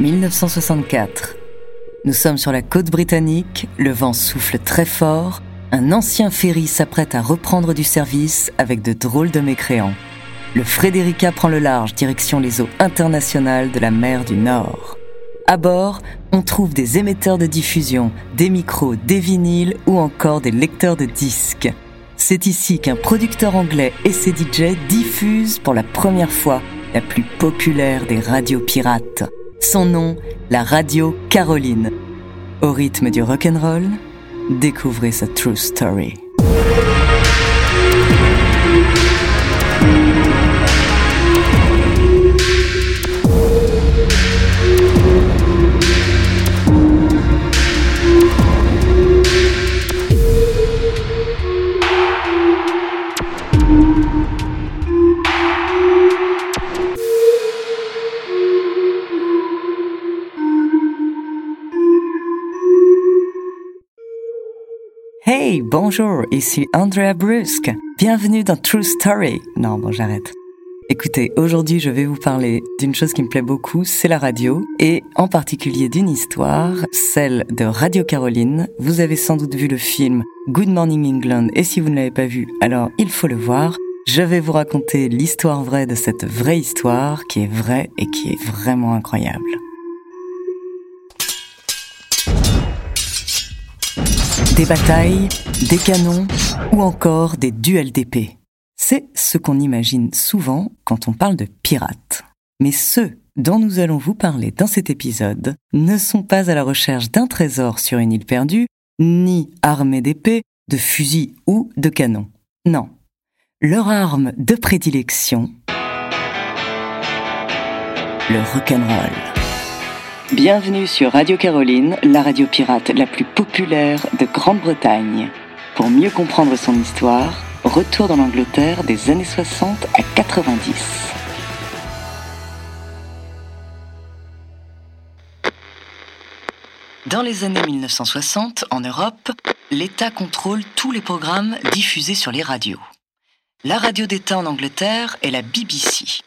1964. Nous sommes sur la côte britannique, le vent souffle très fort, un ancien ferry s'apprête à reprendre du service avec de drôles de mécréants. Le Frederica prend le large direction les eaux internationales de la mer du Nord. À bord, on trouve des émetteurs de diffusion, des micros, des vinyles ou encore des lecteurs de disques. C'est ici qu'un producteur anglais et ses DJ diffusent pour la première fois la plus populaire des radios pirates. Son nom, la radio Caroline. Au rythme du rock'n'roll, découvrez sa true story. Bonjour, ici Andrea Brusque. Bienvenue dans True Story. Non, bon, j'arrête. Écoutez, aujourd'hui, je vais vous parler d'une chose qui me plaît beaucoup, c'est la radio, et en particulier d'une histoire, celle de Radio Caroline. Vous avez sans doute vu le film Good Morning England, et si vous ne l'avez pas vu, alors il faut le voir. Je vais vous raconter l'histoire vraie de cette vraie histoire, qui est vraie et qui est vraiment incroyable. Des batailles, des canons ou encore des duels d'épée. C'est ce qu'on imagine souvent quand on parle de pirates. Mais ceux dont nous allons vous parler dans cet épisode ne sont pas à la recherche d'un trésor sur une île perdue, ni armés d'épées, de fusils ou de canons. Non. Leur arme de prédilection, le rock'n'roll. Bienvenue sur Radio Caroline, la radio pirate la plus populaire de Grande-Bretagne. Pour mieux comprendre son histoire, retour dans l'Angleterre des années 60 à 90. Dans les années 1960, en Europe, l'État contrôle tous les programmes diffusés sur les radios. La radio d'État en Angleterre est la BBC.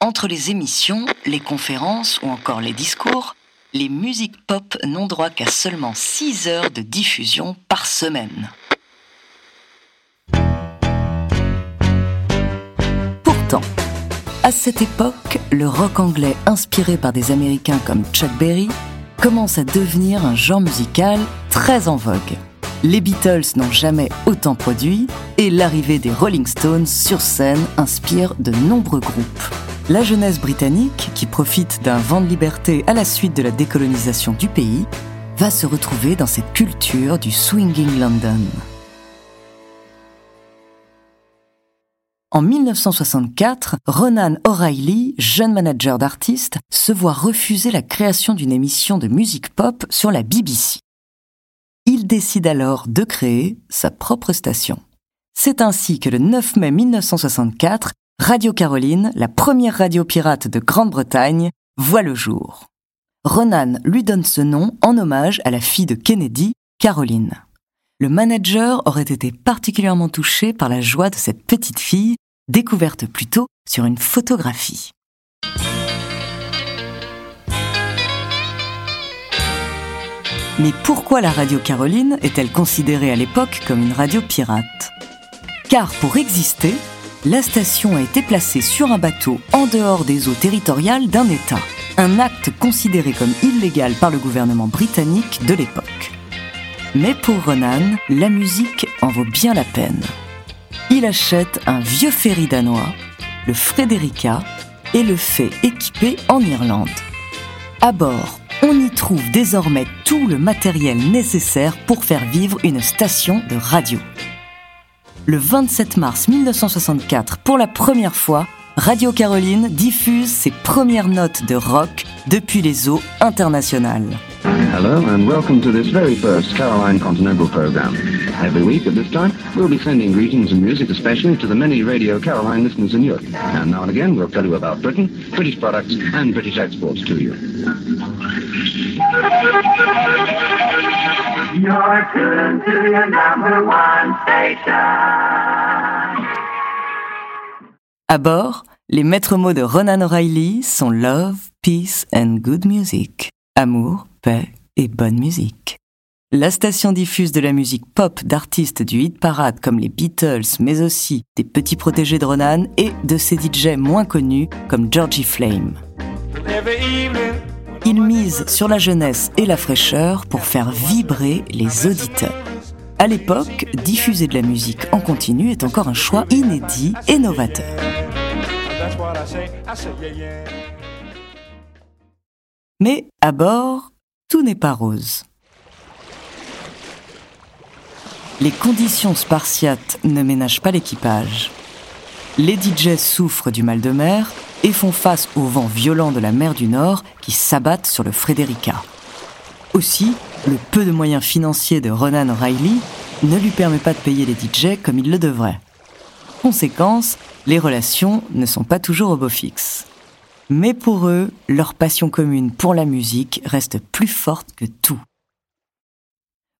Entre les émissions, les conférences ou encore les discours, les musiques pop n'ont droit qu'à seulement 6 heures de diffusion par semaine. Pourtant, à cette époque, le rock anglais inspiré par des Américains comme Chuck Berry commence à devenir un genre musical très en vogue. Les Beatles n'ont jamais autant produit et l'arrivée des Rolling Stones sur scène inspire de nombreux groupes. La jeunesse britannique, qui profite d'un vent de liberté à la suite de la décolonisation du pays, va se retrouver dans cette culture du swinging London. En 1964, Ronan O'Reilly, jeune manager d'artistes, se voit refuser la création d'une émission de musique pop sur la BBC. Il décide alors de créer sa propre station. C'est ainsi que le 9 mai 1964, Radio Caroline, la première radio pirate de Grande-Bretagne, voit le jour. Ronan lui donne ce nom en hommage à la fille de Kennedy, Caroline. Le manager aurait été particulièrement touché par la joie de cette petite fille, découverte plus tôt sur une photographie. Mais pourquoi la radio Caroline est-elle considérée à l'époque comme une radio pirate? Car pour exister, la station a été placée sur un bateau en dehors des eaux territoriales d'un État, un acte considéré comme illégal par le gouvernement britannique de l'époque. Mais pour Ronan, la musique en vaut bien la peine. Il achète un vieux ferry danois, le Frederica, et le fait équiper en Irlande. À bord, on y trouve désormais tout le matériel nécessaire pour faire vivre une station de radio le 27 mars 1964, pour la première fois, Radio Caroline diffuse ses premières notes de rock depuis les eaux internationales. Hello and welcome to this very first Caroline Continental program. Every week at this time, we'll be sending greetings and music especially to the many Radio Caroline listeners in Europe. And now and again, we'll tell you about Britain, British products and British exports to you. You're tuned to your number one station. À bord, les maîtres mots de Ronan O'Reilly sont love, peace and good music. Amour, paix et bonne musique. La station diffuse de la musique pop d'artistes du hit parade comme les Beatles, mais aussi des petits protégés de Ronan et de ses DJ moins connus comme Georgie Flame. Il mise sur la jeunesse et la fraîcheur pour faire vibrer les auditeurs. À l'époque, diffuser de la musique en continu est encore un choix inédit et novateur. Mais à bord, tout n'est pas rose. Les conditions spartiates ne ménagent pas l'équipage. Les DJ souffrent du mal de mer et font face aux vents violents de la mer du Nord qui s'abattent sur le Frederica. Aussi, le peu de moyens financiers de Ronan O'Reilly ne lui permet pas de payer les DJ comme il le devrait. Conséquence, les relations ne sont pas toujours au beau fixe. Mais pour eux, leur passion commune pour la musique reste plus forte que tout.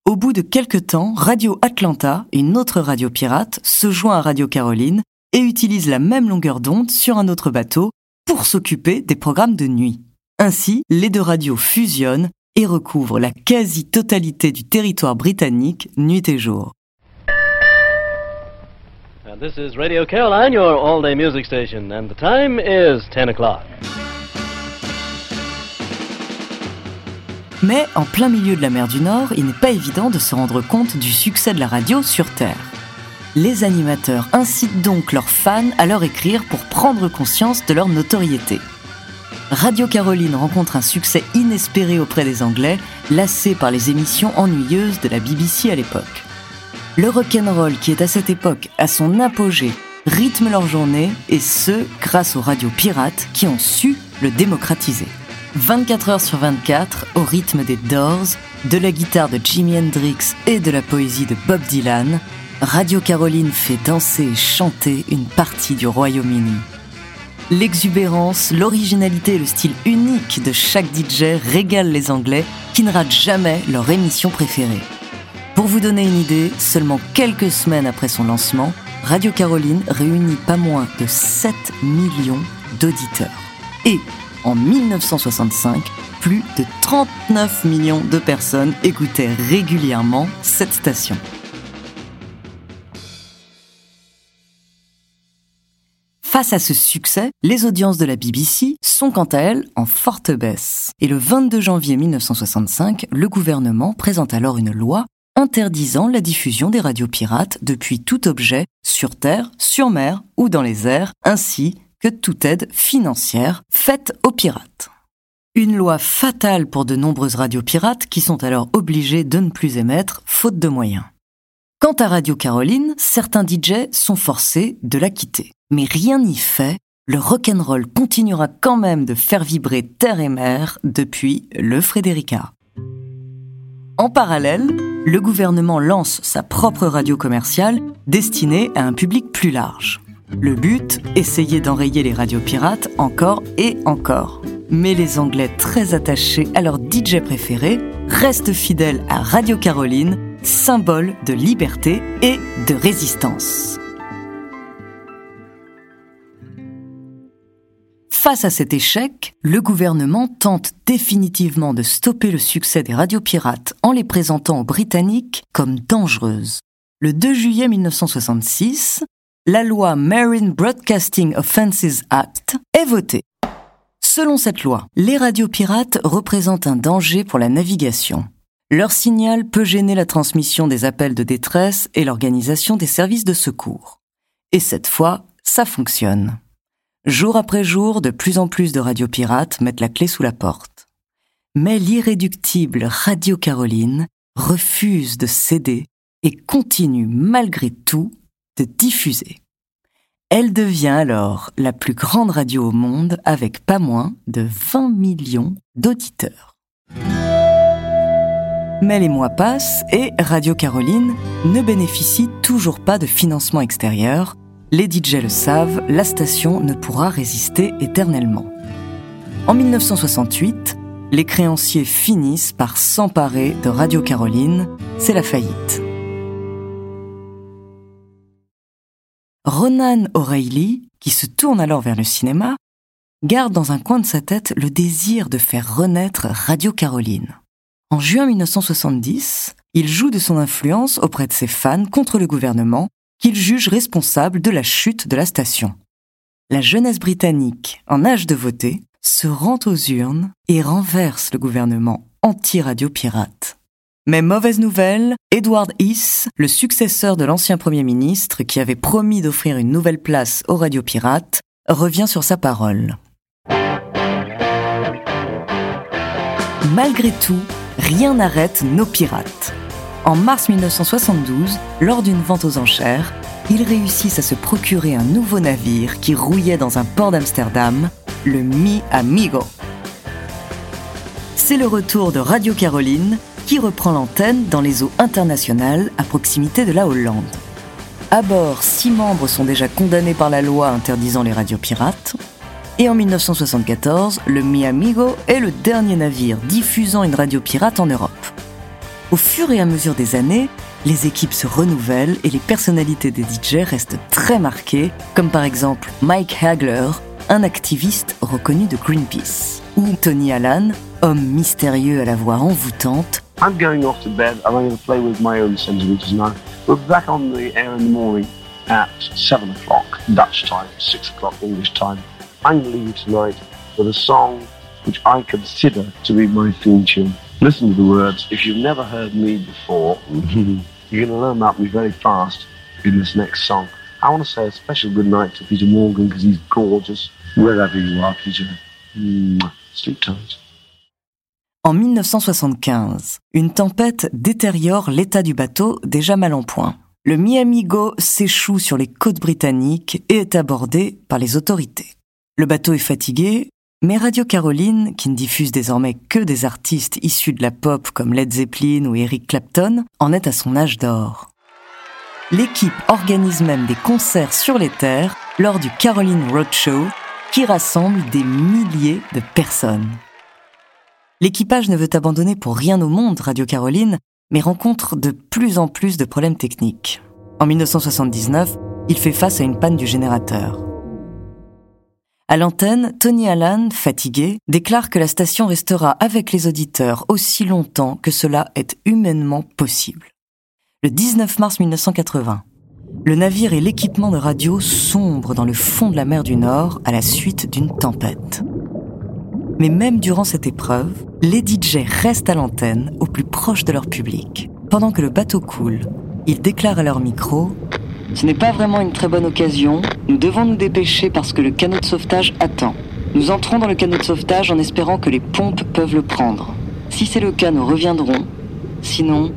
Au bout de quelques temps, Radio Atlanta, une autre radio pirate, se joint à Radio Caroline et utilise la même longueur d'onde sur un autre bateau pour s'occuper des programmes de nuit. Ainsi, les deux radios fusionnent et recouvrent la quasi-totalité du territoire britannique nuit et jour. And this is Radio Caroline, your all-day music station, and the time is 10 o'clock. Mais en plein milieu de la mer du Nord, il n'est pas évident de se rendre compte du succès de la radio sur Terre. Les animateurs incitent donc leurs fans à leur écrire pour prendre conscience de leur notoriété. Radio Caroline rencontre un succès inespéré auprès des Anglais, lassés par les émissions ennuyeuses de la BBC à l'époque. Le rock'n'roll qui est à cette époque à son apogée rythme leur journée et ce, grâce aux radios pirates qui ont su le démocratiser. 24 heures sur 24 au rythme des Doors, de la guitare de Jimi Hendrix et de la poésie de Bob Dylan, Radio Caroline fait danser et chanter une partie du Royaume-Uni. L'exubérance, l'originalité et le style unique de chaque DJ régalent les Anglais qui ne ratent jamais leur émission préférée. Pour vous donner une idée, seulement quelques semaines après son lancement, Radio Caroline réunit pas moins de 7 millions d'auditeurs. Et en 1965, plus de 39 millions de personnes écoutaient régulièrement cette station. Face à ce succès, les audiences de la BBC sont quant à elles en forte baisse. Et le 22 janvier 1965, le gouvernement présente alors une loi interdisant la diffusion des radios pirates depuis tout objet sur terre, sur mer ou dans les airs, ainsi que toute aide financière faite aux pirates. Une loi fatale pour de nombreuses radios pirates qui sont alors obligées de ne plus émettre faute de moyens. Quant à Radio Caroline, certains DJ sont forcés de la quitter. Mais rien n'y fait, le rock'n'roll continuera quand même de faire vibrer terre et mer depuis le Frédérica. En parallèle, le gouvernement lance sa propre radio commerciale destinée à un public plus large. Le but, essayer d'enrayer les radios pirates encore et encore. Mais les Anglais très attachés à leur DJ préféré restent fidèles à Radio Caroline, symbole de liberté et de résistance. Face à cet échec, le gouvernement tente définitivement de stopper le succès des radios pirates en les présentant aux Britanniques comme dangereuses. Le 2 juillet 1966, la loi Marine Broadcasting Offences Act est votée. Selon cette loi, les radios pirates représentent un danger pour la navigation. Leur signal peut gêner la transmission des appels de détresse et l'organisation des services de secours. Et cette fois, ça fonctionne. Jour après jour, de plus en plus de radios pirates mettent la clé sous la porte. Mais l'irréductible Radio Caroline refuse de céder et continue malgré tout de diffuser. Elle devient alors la plus grande radio au monde avec pas moins de 20 millions d'auditeurs. Mais les mois passent et Radio Caroline ne bénéficie toujours pas de financement extérieur les DJ le savent, la station ne pourra résister éternellement. En 1968, les créanciers finissent par s'emparer de Radio Caroline, c'est la faillite. Ronan O'Reilly, qui se tourne alors vers le cinéma, garde dans un coin de sa tête le désir de faire renaître Radio Caroline. En juin 1970, il joue de son influence auprès de ses fans contre le gouvernement qu'il juge responsable de la chute de la station. La jeunesse britannique, en âge de voter, se rend aux urnes et renverse le gouvernement anti-radio pirate. Mais mauvaise nouvelle, Edward Heath, le successeur de l'ancien Premier ministre qui avait promis d'offrir une nouvelle place aux radios pirates, revient sur sa parole. Malgré tout, rien n'arrête nos pirates. En mars 1972, lors d'une vente aux enchères, ils réussissent à se procurer un nouveau navire qui rouillait dans un port d'Amsterdam, le Mi Amigo. C'est le retour de Radio Caroline qui reprend l'antenne dans les eaux internationales à proximité de la Hollande. À bord, six membres sont déjà condamnés par la loi interdisant les radios pirates. Et en 1974, le Mi Amigo est le dernier navire diffusant une radio pirate en Europe. Au fur et à mesure des années, les équipes se renouvellent et les personnalités des DJ restent très marquées, comme par exemple Mike Hagler, un activiste reconnu de Greenpeace, ou Tony Allen, homme mystérieux à la voix envoûtante. I'm going off to bed and I'm going to play with my own sensibilities now. We're back on the air in the morning at 7 o'clock Dutch time, 6 o'clock English time. I'm you tonight with a song which I consider to be my theme tune. Listen to the words. If you've never heard me before, you're going to learn about me very fast in this next song. I want to say a special good night to Peter Morgan because he's gorgeous. Wherever you are, Peter. Mwah. Sleep tight. En 1975, une tempête détériore l'état du bateau déjà mal en point. Le Miamigo s'échoue sur les côtes britanniques et est abordé par les autorités. Le bateau est fatigué, mais Radio Caroline, qui ne diffuse désormais que des artistes issus de la pop comme Led Zeppelin ou Eric Clapton, en est à son âge d'or. L'équipe organise même des concerts sur les terres lors du Caroline Roadshow, qui rassemble des milliers de personnes. L'équipage ne veut abandonner pour rien au monde Radio Caroline, mais rencontre de plus en plus de problèmes techniques. En 1979, il fait face à une panne du générateur. À l'antenne, Tony Allen, fatigué, déclare que la station restera avec les auditeurs aussi longtemps que cela est humainement possible. Le 19 mars 1980, le navire et l'équipement de radio sombrent dans le fond de la mer du Nord à la suite d'une tempête. Mais même durant cette épreuve, les DJ restent à l'antenne au plus proche de leur public. Pendant que le bateau coule, ils déclarent à leur micro ce n'est pas vraiment une très bonne occasion. Nous devons nous dépêcher parce que le canot de sauvetage attend. Nous entrons dans le canot de sauvetage en espérant que les pompes peuvent le prendre. Si c'est le cas, nous reviendrons. Sinon,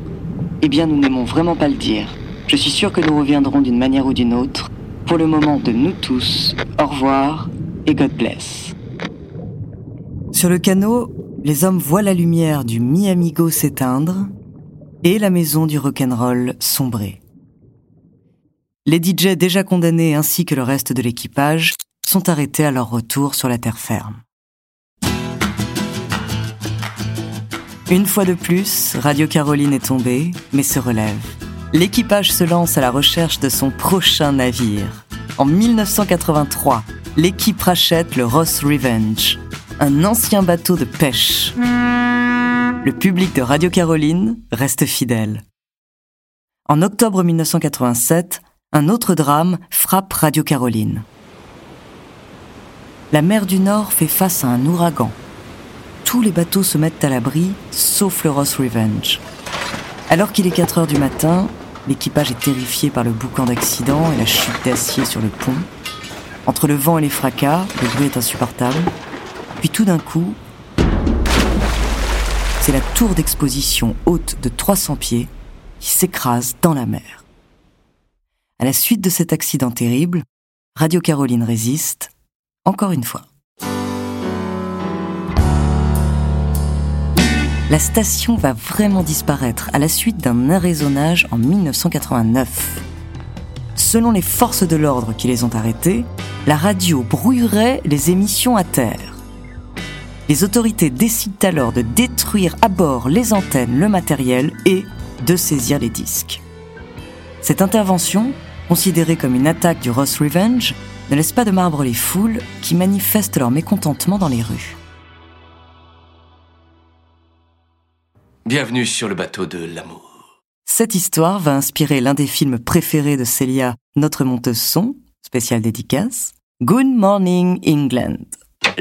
eh bien, nous n'aimons vraiment pas le dire. Je suis sûr que nous reviendrons d'une manière ou d'une autre. Pour le moment de nous tous, au revoir et God bless. Sur le canot, les hommes voient la lumière du Mi-Amigo s'éteindre et la maison du rock'n'roll sombrer. Les DJ déjà condamnés ainsi que le reste de l'équipage sont arrêtés à leur retour sur la terre ferme. Une fois de plus, Radio Caroline est tombée, mais se relève. L'équipage se lance à la recherche de son prochain navire. En 1983, l'équipe rachète le Ross Revenge, un ancien bateau de pêche. Le public de Radio Caroline reste fidèle. En octobre 1987, un autre drame frappe Radio Caroline. La mer du Nord fait face à un ouragan. Tous les bateaux se mettent à l'abri, sauf le Ross Revenge. Alors qu'il est 4 heures du matin, l'équipage est terrifié par le boucan d'accident et la chute d'acier sur le pont. Entre le vent et les fracas, le bruit est insupportable. Puis tout d'un coup, c'est la tour d'exposition haute de 300 pieds qui s'écrase dans la mer. À la suite de cet accident terrible, Radio Caroline résiste, encore une fois. La station va vraiment disparaître à la suite d'un arraisonnage en 1989. Selon les forces de l'ordre qui les ont arrêtés, la radio brouillerait les émissions à terre. Les autorités décident alors de détruire à bord les antennes, le matériel et de saisir les disques. Cette intervention Considérée comme une attaque du Ross Revenge, ne laisse pas de marbre les foules qui manifestent leur mécontentement dans les rues. Bienvenue sur le bateau de l'amour. Cette histoire va inspirer l'un des films préférés de Célia, notre monteuse son, spécial dédicace, Good Morning England.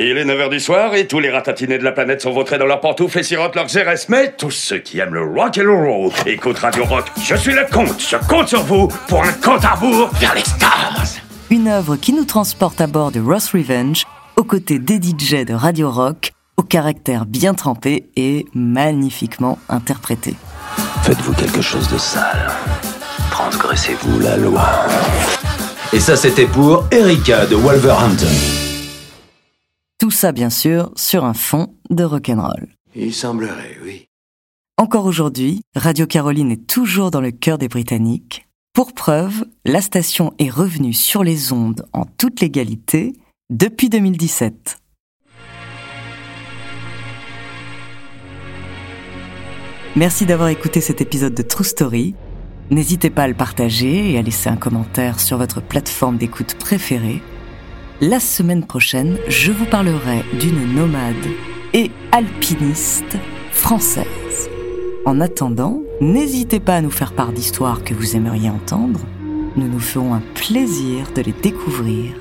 Il est 9h du soir et tous les ratatinés de la planète sont vautrés dans leurs pantoufles et sirotent leurs RS. Mais tous ceux qui aiment le rock and roll écoutent Radio Rock. Je suis le comte, je compte sur vous pour un compte à rebours vers les stars. Une œuvre qui nous transporte à bord de Ross Revenge, aux côtés des DJ de Radio Rock, au caractère bien trempé et magnifiquement interprété. Faites-vous quelque chose de sale. Transgressez-vous la loi. Et ça, c'était pour Erika de Wolverhampton. Tout ça, bien sûr, sur un fond de rock'n'roll. Il semblerait, oui. Encore aujourd'hui, Radio Caroline est toujours dans le cœur des Britanniques. Pour preuve, la station est revenue sur les ondes en toute légalité depuis 2017. Merci d'avoir écouté cet épisode de True Story. N'hésitez pas à le partager et à laisser un commentaire sur votre plateforme d'écoute préférée. La semaine prochaine, je vous parlerai d'une nomade et alpiniste française. En attendant, n'hésitez pas à nous faire part d'histoires que vous aimeriez entendre. Nous nous ferons un plaisir de les découvrir.